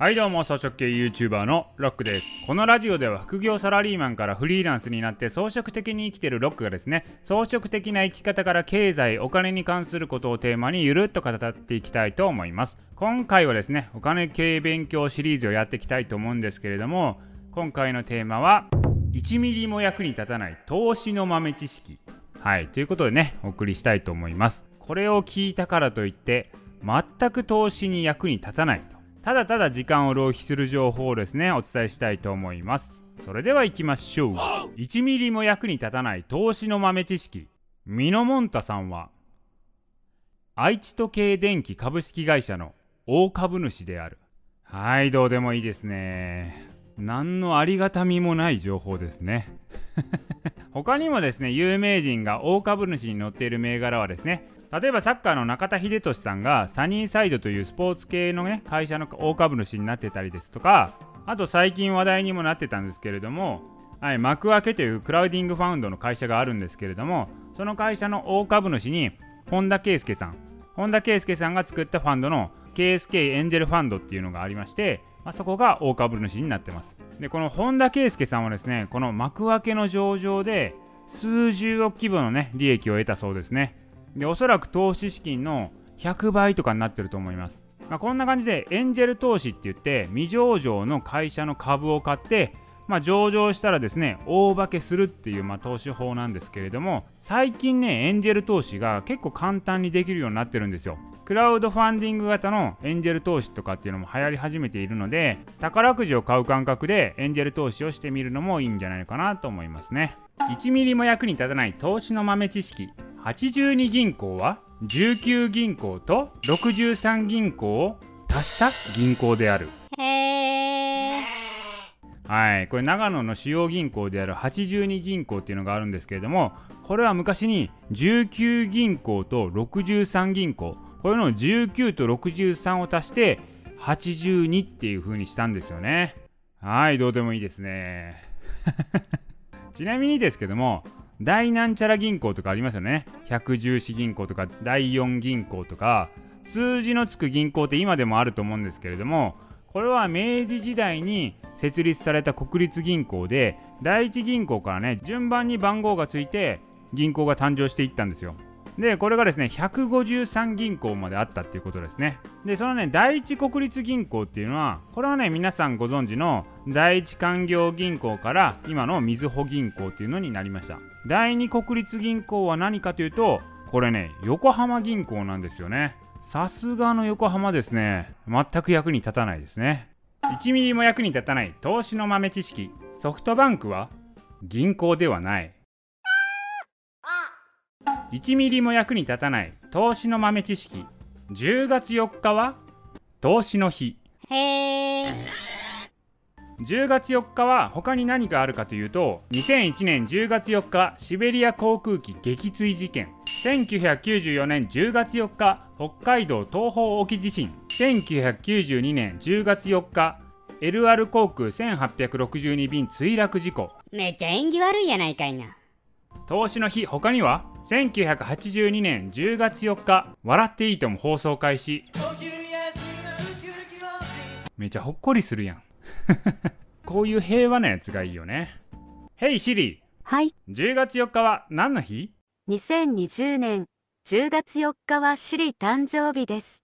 はいどうも草食系 YouTuber のロックです。このラジオでは副業サラリーマンからフリーランスになって装飾的に生きてるロックがですね装飾的な生き方から経済お金に関することをテーマにゆるっと語っていきたいと思います。今回はですねお金系勉強シリーズをやっていきたいと思うんですけれども今回のテーマは1ミリも役に立たない投資の豆知識。はいということでねお送りしたいと思います。これを聞いたからといって全く投資に役に立たないと。ただただ時間を浪費する情報をですねお伝えしたいと思います。それでは行きましょう。1ミリも役に立たない投資の豆知識。ミノモンタさんは愛知時計電機株式会社の大株主である。はいどうでもいいですね。何のありがたみもない情報ですね。他にもですね有名人が大株主に乗っている銘柄はですね例えばサッカーの中田英寿さんがサニーサイドというスポーツ系のね会社の大株主になってたりですとかあと最近話題にもなってたんですけれども、はい、幕開けというクラウディングファウンドの会社があるんですけれどもその会社の大株主に本田圭佑さん本田圭佑さんが作ったファンドの KSK エンジェルファンドっていうのがありまして、まあ、そこが大株主になってます。でこの本田圭佑さんはですねこの幕開けの上場で数十億規模のね利益を得たそうですね。でおそらく投資資金の100倍とかになってると思います、まあ、こんな感じでエンジェル投資って言って未上場の会社の株を買ってまあ、上場したらですね大化けするっていうまあ投資法なんですけれども最近ねエンジェル投資が結構簡単にできるようになってるんですよ。クラウドファンディング型のエンジェル投資とかっていうのも流行り始めているので宝くじを買う感覚でエンジェル投資をしてみるのもいいんじゃないかなと思いますね。1ミリも役に立たない投資の豆知識。82銀行は19銀行と63銀行を足した銀行である。へー。はい。これ長野の主要銀行である82銀行っていうのがあるんですけれどもこれは昔に19銀行と63銀行。これの19と63を足して82っていう風にしたんですよね。はい。どうでもいいですね。ちなみにですけども大なんちゃら銀行とかありますよね。百十四銀行とか第四銀行とか数字のつく銀行って今でもあると思うんですけれどもこれは明治時代に設立された国立銀行で第一銀行からね順番に番号がついて銀行が誕生していったんですよ。でこれがですね153銀行まであったっていうことですね。でそのね第一国立銀行っていうのはこれはね皆さんご存知の第一勧業銀行から今のみずほ銀行っていうのになりました。第二国立銀行は何かというとこれね横浜銀行なんですよね。さすがの横浜ですね。全く役に立たないですね。1ミリも役に立たない投資の豆知識。ソフトバンクは銀行ではない。1ミリも役に立たない投資の豆知識。10月4日は投資の日。へー。10月4日は他に何があるかというと2001年10月4日シベリア航空機撃墜事件。1994年10月4日北海道東方沖地震。1992年10月4日 LR 航空1862便墜落事故。めっちゃ縁起悪いやないかいな。投資の日他には？1982年10月4日笑っていいとも放送開始。めちゃほっこりするやん。こういう平和なやつがいいよね。ヘイシリはい、10月4日は何の日？2020年10月4日はシリ誕生日です。